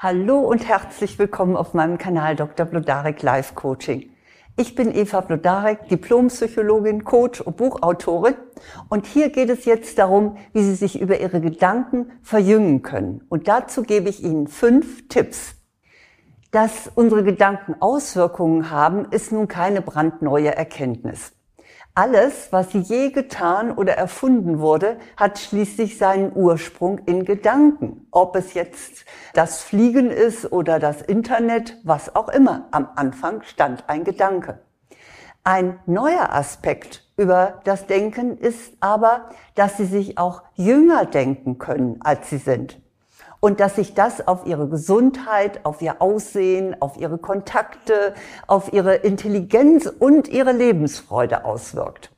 Hallo und herzlich willkommen auf meinem Kanal Dr. Blodarek Life Coaching. Ich bin Eva Blodarek, Diplompsychologin, Coach und Buchautorin und hier geht es jetzt darum, wie Sie sich über Ihre Gedanken verjüngen können. Und dazu gebe ich Ihnen fünf Tipps. Dass unsere Gedanken Auswirkungen haben, ist nun keine brandneue Erkenntnis. Alles, was je getan oder erfunden wurde, hat schließlich seinen Ursprung in Gedanken. Ob es jetzt das Fliegen ist oder das Internet, was auch immer. Am Anfang stand ein Gedanke. Ein neuer Aspekt über das Denken ist aber, dass sie sich auch jünger denken können, als sie sind und dass sich das auf ihre Gesundheit, auf ihr Aussehen, auf ihre Kontakte, auf ihre Intelligenz und ihre Lebensfreude auswirkt.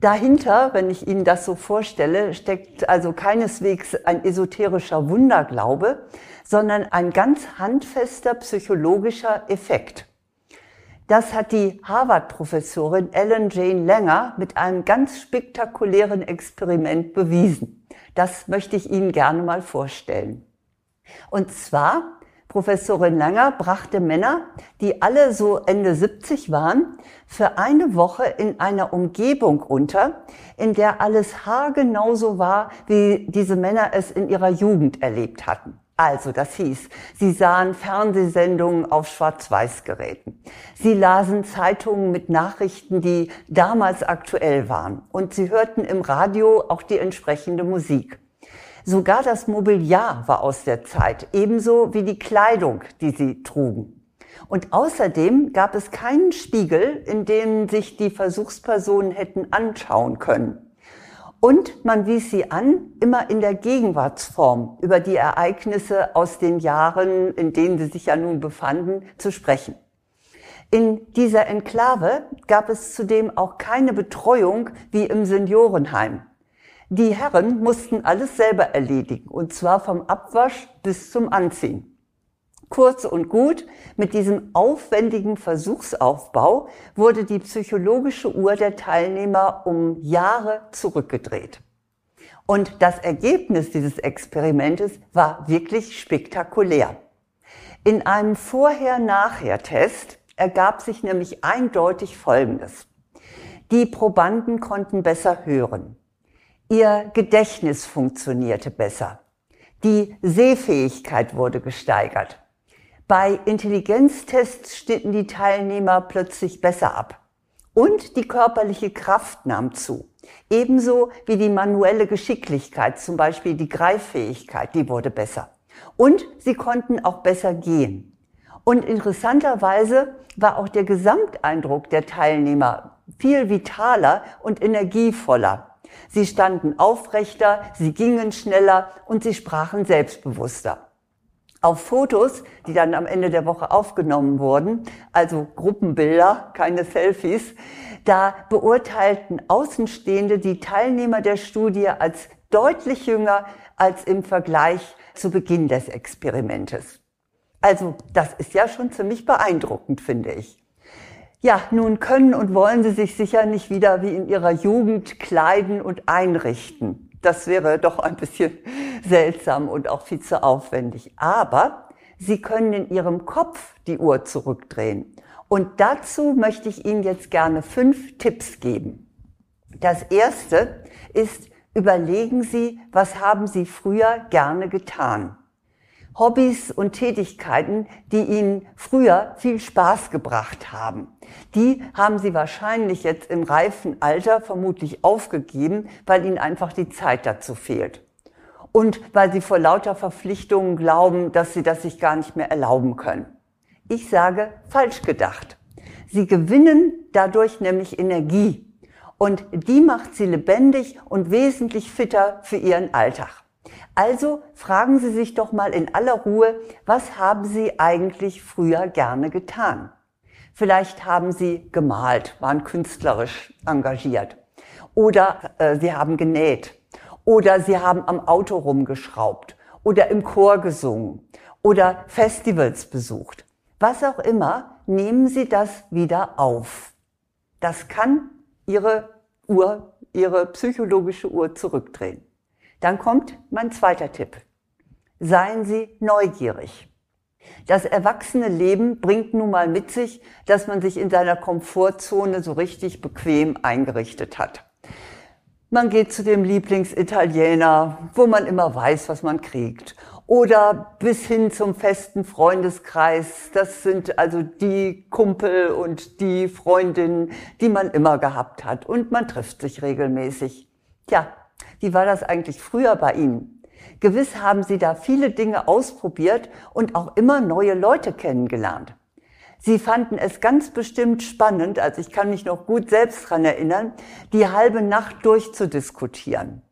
Dahinter, wenn ich Ihnen das so vorstelle, steckt also keineswegs ein esoterischer Wunderglaube, sondern ein ganz handfester psychologischer Effekt. Das hat die Harvard-Professorin Ellen Jane Langer mit einem ganz spektakulären Experiment bewiesen. Das möchte ich Ihnen gerne mal vorstellen. Und zwar, Professorin Langer brachte Männer, die alle so Ende 70 waren, für eine Woche in einer Umgebung unter, in der alles haargenau so war, wie diese Männer es in ihrer Jugend erlebt hatten. Also, das hieß, sie sahen Fernsehsendungen auf Schwarz-Weiß-Geräten. Sie lasen Zeitungen mit Nachrichten, die damals aktuell waren. Und sie hörten im Radio auch die entsprechende Musik. Sogar das Mobiliar war aus der Zeit, ebenso wie die Kleidung, die sie trugen. Und außerdem gab es keinen Spiegel, in dem sich die Versuchspersonen hätten anschauen können. Und man wies sie an, immer in der Gegenwartsform über die Ereignisse aus den Jahren, in denen sie sich ja nun befanden, zu sprechen. In dieser Enklave gab es zudem auch keine Betreuung wie im Seniorenheim. Die Herren mussten alles selber erledigen, und zwar vom Abwasch bis zum Anziehen. Kurz und gut, mit diesem aufwendigen Versuchsaufbau wurde die psychologische Uhr der Teilnehmer um Jahre zurückgedreht. Und das Ergebnis dieses Experimentes war wirklich spektakulär. In einem Vorher-Nachher-Test ergab sich nämlich eindeutig Folgendes. Die Probanden konnten besser hören. Ihr Gedächtnis funktionierte besser. Die Sehfähigkeit wurde gesteigert. Bei Intelligenztests schnitten die Teilnehmer plötzlich besser ab. Und die körperliche Kraft nahm zu. Ebenso wie die manuelle Geschicklichkeit, zum Beispiel die Greiffähigkeit, die wurde besser. Und sie konnten auch besser gehen. Und interessanterweise war auch der Gesamteindruck der Teilnehmer viel vitaler und energievoller. Sie standen aufrechter, sie gingen schneller und sie sprachen selbstbewusster auf Fotos, die dann am Ende der Woche aufgenommen wurden, also Gruppenbilder, keine Selfies, da beurteilten Außenstehende die Teilnehmer der Studie als deutlich jünger als im Vergleich zu Beginn des Experimentes. Also das ist ja schon ziemlich beeindruckend, finde ich. Ja, nun können und wollen Sie sich sicher nicht wieder wie in Ihrer Jugend kleiden und einrichten. Das wäre doch ein bisschen seltsam und auch viel zu aufwendig. Aber Sie können in Ihrem Kopf die Uhr zurückdrehen. Und dazu möchte ich Ihnen jetzt gerne fünf Tipps geben. Das erste ist, überlegen Sie, was haben Sie früher gerne getan? Hobbys und Tätigkeiten, die Ihnen früher viel Spaß gebracht haben. Die haben Sie wahrscheinlich jetzt im reifen Alter vermutlich aufgegeben, weil Ihnen einfach die Zeit dazu fehlt. Und weil Sie vor lauter Verpflichtungen glauben, dass Sie das sich gar nicht mehr erlauben können. Ich sage, falsch gedacht. Sie gewinnen dadurch nämlich Energie. Und die macht Sie lebendig und wesentlich fitter für Ihren Alltag. Also fragen Sie sich doch mal in aller Ruhe, was haben Sie eigentlich früher gerne getan? Vielleicht haben Sie gemalt, waren künstlerisch engagiert. Oder äh, Sie haben genäht. Oder Sie haben am Auto rumgeschraubt. Oder im Chor gesungen. Oder Festivals besucht. Was auch immer, nehmen Sie das wieder auf. Das kann Ihre Uhr, Ihre psychologische Uhr zurückdrehen. Dann kommt mein zweiter Tipp. Seien Sie neugierig. Das erwachsene Leben bringt nun mal mit sich, dass man sich in seiner Komfortzone so richtig bequem eingerichtet hat. Man geht zu dem Lieblingsitaliener, wo man immer weiß, was man kriegt. Oder bis hin zum festen Freundeskreis. Das sind also die Kumpel und die Freundinnen, die man immer gehabt hat. Und man trifft sich regelmäßig. Tja, wie war das eigentlich früher bei Ihnen? Gewiss haben Sie da viele Dinge ausprobiert und auch immer neue Leute kennengelernt. Sie fanden es ganz bestimmt spannend, also ich kann mich noch gut selbst dran erinnern, die halbe Nacht durchzudiskutieren.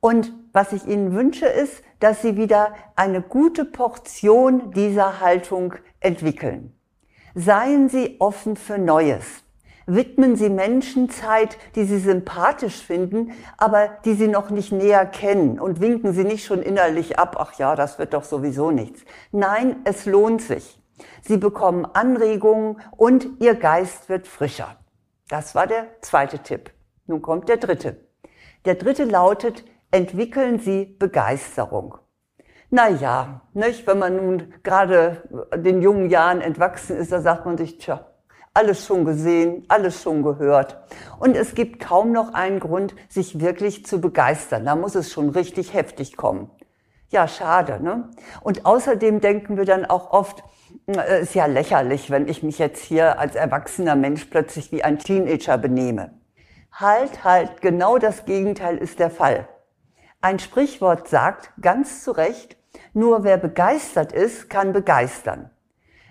Und was ich Ihnen wünsche, ist, dass Sie wieder eine gute Portion dieser Haltung entwickeln. Seien Sie offen für Neues. Widmen Sie Menschen Zeit, die Sie sympathisch finden, aber die Sie noch nicht näher kennen und winken Sie nicht schon innerlich ab, ach ja, das wird doch sowieso nichts. Nein, es lohnt sich. Sie bekommen Anregungen und Ihr Geist wird frischer. Das war der zweite Tipp. Nun kommt der dritte. Der dritte lautet, entwickeln Sie Begeisterung. Na ja, nicht? Wenn man nun gerade den jungen Jahren entwachsen ist, da sagt man sich, tja, alles schon gesehen, alles schon gehört. Und es gibt kaum noch einen Grund, sich wirklich zu begeistern. Da muss es schon richtig heftig kommen. Ja, schade, ne? Und außerdem denken wir dann auch oft, äh, ist ja lächerlich, wenn ich mich jetzt hier als erwachsener Mensch plötzlich wie ein Teenager benehme. Halt, halt, genau das Gegenteil ist der Fall. Ein Sprichwort sagt ganz zu Recht, nur wer begeistert ist, kann begeistern.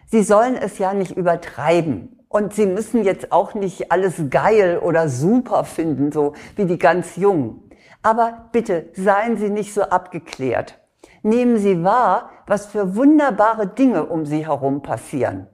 Sie sollen es ja nicht übertreiben. Und Sie müssen jetzt auch nicht alles geil oder super finden, so wie die ganz Jungen. Aber bitte seien Sie nicht so abgeklärt. Nehmen Sie wahr, was für wunderbare Dinge um Sie herum passieren.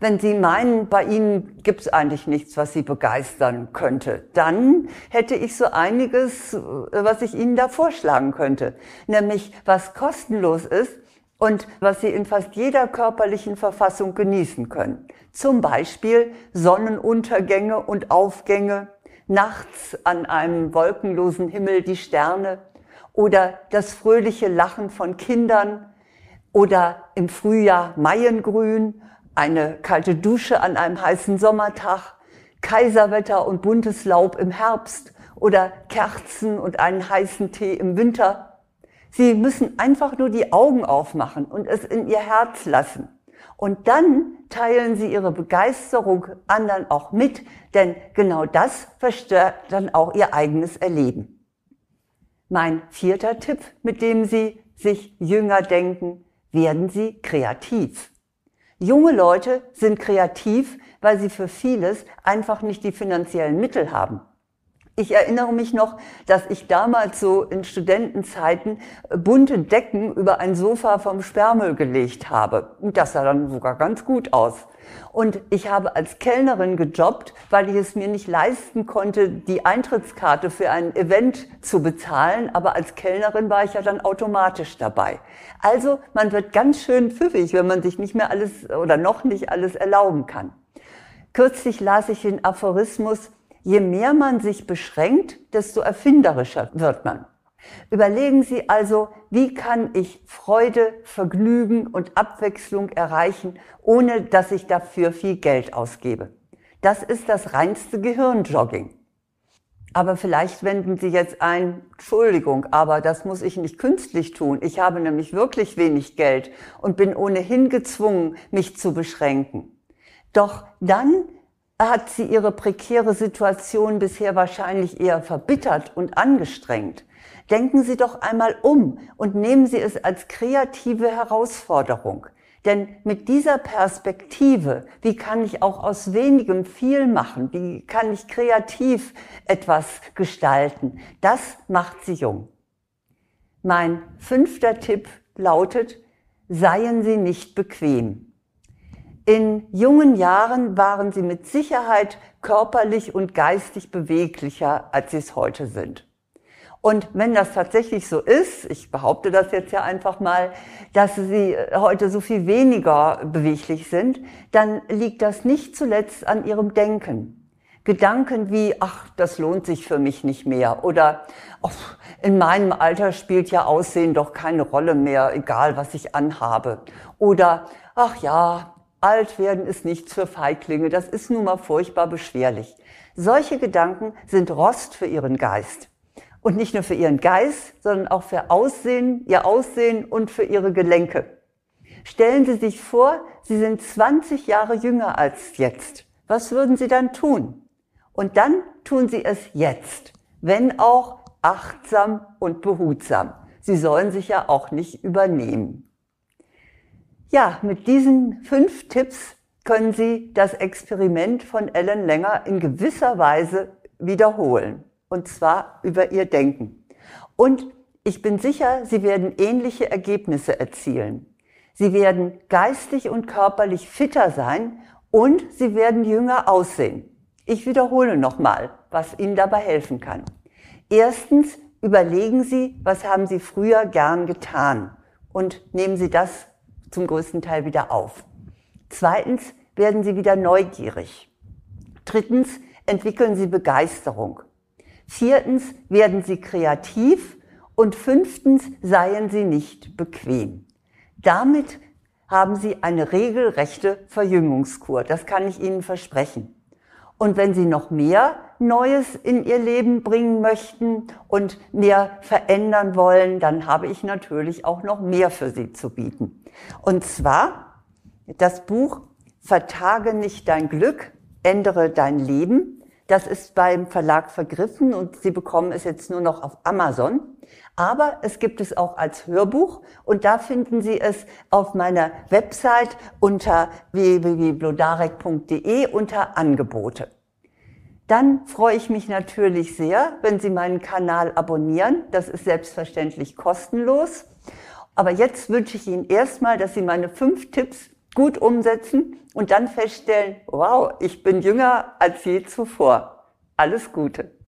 Wenn Sie meinen, bei Ihnen gibt es eigentlich nichts, was Sie begeistern könnte, dann hätte ich so einiges, äh, was ich Ihnen da vorschlagen könnte. Nämlich, was kostenlos ist und was Sie in fast jeder körperlichen Verfassung genießen können. Zum Beispiel Sonnenuntergänge und Aufgänge, nachts an einem wolkenlosen Himmel die Sterne, oder das fröhliche Lachen von Kindern oder im Frühjahr Maiengrün, eine kalte Dusche an einem heißen Sommertag, Kaiserwetter und buntes Laub im Herbst oder Kerzen und einen heißen Tee im Winter. Sie müssen einfach nur die Augen aufmachen und es in ihr Herz lassen. Und dann teilen sie ihre Begeisterung anderen auch mit, denn genau das verstärkt dann auch ihr eigenes Erleben. Mein vierter Tipp, mit dem Sie sich jünger denken, werden Sie kreativ. Junge Leute sind kreativ, weil sie für vieles einfach nicht die finanziellen Mittel haben. Ich erinnere mich noch, dass ich damals so in Studentenzeiten bunte Decken über ein Sofa vom Sperrmüll gelegt habe. Das sah dann sogar ganz gut aus. Und ich habe als Kellnerin gejobbt, weil ich es mir nicht leisten konnte, die Eintrittskarte für ein Event zu bezahlen. Aber als Kellnerin war ich ja dann automatisch dabei. Also man wird ganz schön pfiffig, wenn man sich nicht mehr alles oder noch nicht alles erlauben kann. Kürzlich las ich den Aphorismus, Je mehr man sich beschränkt, desto erfinderischer wird man. Überlegen Sie also, wie kann ich Freude, Vergnügen und Abwechslung erreichen, ohne dass ich dafür viel Geld ausgebe. Das ist das reinste Gehirnjogging. Aber vielleicht wenden Sie jetzt ein, Entschuldigung, aber das muss ich nicht künstlich tun. Ich habe nämlich wirklich wenig Geld und bin ohnehin gezwungen, mich zu beschränken. Doch dann hat sie ihre prekäre Situation bisher wahrscheinlich eher verbittert und angestrengt. Denken Sie doch einmal um und nehmen Sie es als kreative Herausforderung. Denn mit dieser Perspektive, wie kann ich auch aus wenigem viel machen? Wie kann ich kreativ etwas gestalten? Das macht Sie jung. Mein fünfter Tipp lautet, seien Sie nicht bequem. In jungen Jahren waren sie mit Sicherheit körperlich und geistig beweglicher, als sie es heute sind. Und wenn das tatsächlich so ist, ich behaupte das jetzt ja einfach mal, dass sie heute so viel weniger beweglich sind, dann liegt das nicht zuletzt an ihrem Denken. Gedanken wie, ach, das lohnt sich für mich nicht mehr oder oh, in meinem Alter spielt ja Aussehen doch keine Rolle mehr, egal was ich anhabe. Oder, ach ja, alt werden ist nichts für Feiglinge, das ist nun mal furchtbar beschwerlich. Solche Gedanken sind Rost für Ihren Geist. Und nicht nur für Ihren Geist, sondern auch für Aussehen, Ihr Aussehen und für Ihre Gelenke. Stellen Sie sich vor, Sie sind 20 Jahre jünger als jetzt. Was würden Sie dann tun? Und dann tun Sie es jetzt, wenn auch achtsam und behutsam. Sie sollen sich ja auch nicht übernehmen. Ja, mit diesen fünf Tipps können Sie das Experiment von Ellen Länger in gewisser Weise wiederholen. Und zwar über Ihr Denken. Und ich bin sicher, Sie werden ähnliche Ergebnisse erzielen. Sie werden geistig und körperlich fitter sein und Sie werden jünger aussehen. Ich wiederhole nochmal, was Ihnen dabei helfen kann. Erstens, überlegen Sie, was haben Sie früher gern getan und nehmen Sie das zum größten Teil wieder auf. Zweitens, werden Sie wieder neugierig. Drittens, entwickeln Sie Begeisterung. Viertens, werden Sie kreativ. Und fünftens, seien Sie nicht bequem. Damit haben Sie eine regelrechte Verjüngungskur. Das kann ich Ihnen versprechen. Und wenn Sie noch mehr Neues in Ihr Leben bringen möchten und mehr verändern wollen, dann habe ich natürlich auch noch mehr für Sie zu bieten. Und zwar das Buch Vertage nicht dein Glück, ändere dein Leben. Das ist beim Verlag vergriffen und Sie bekommen es jetzt nur noch auf Amazon. Aber es gibt es auch als Hörbuch und da finden Sie es auf meiner Website unter www.blodarek.de unter Angebote. Dann freue ich mich natürlich sehr, wenn Sie meinen Kanal abonnieren. Das ist selbstverständlich kostenlos. Aber jetzt wünsche ich Ihnen erstmal, dass Sie meine fünf Tipps gut umsetzen und dann feststellen, wow, ich bin jünger als je zuvor. Alles Gute.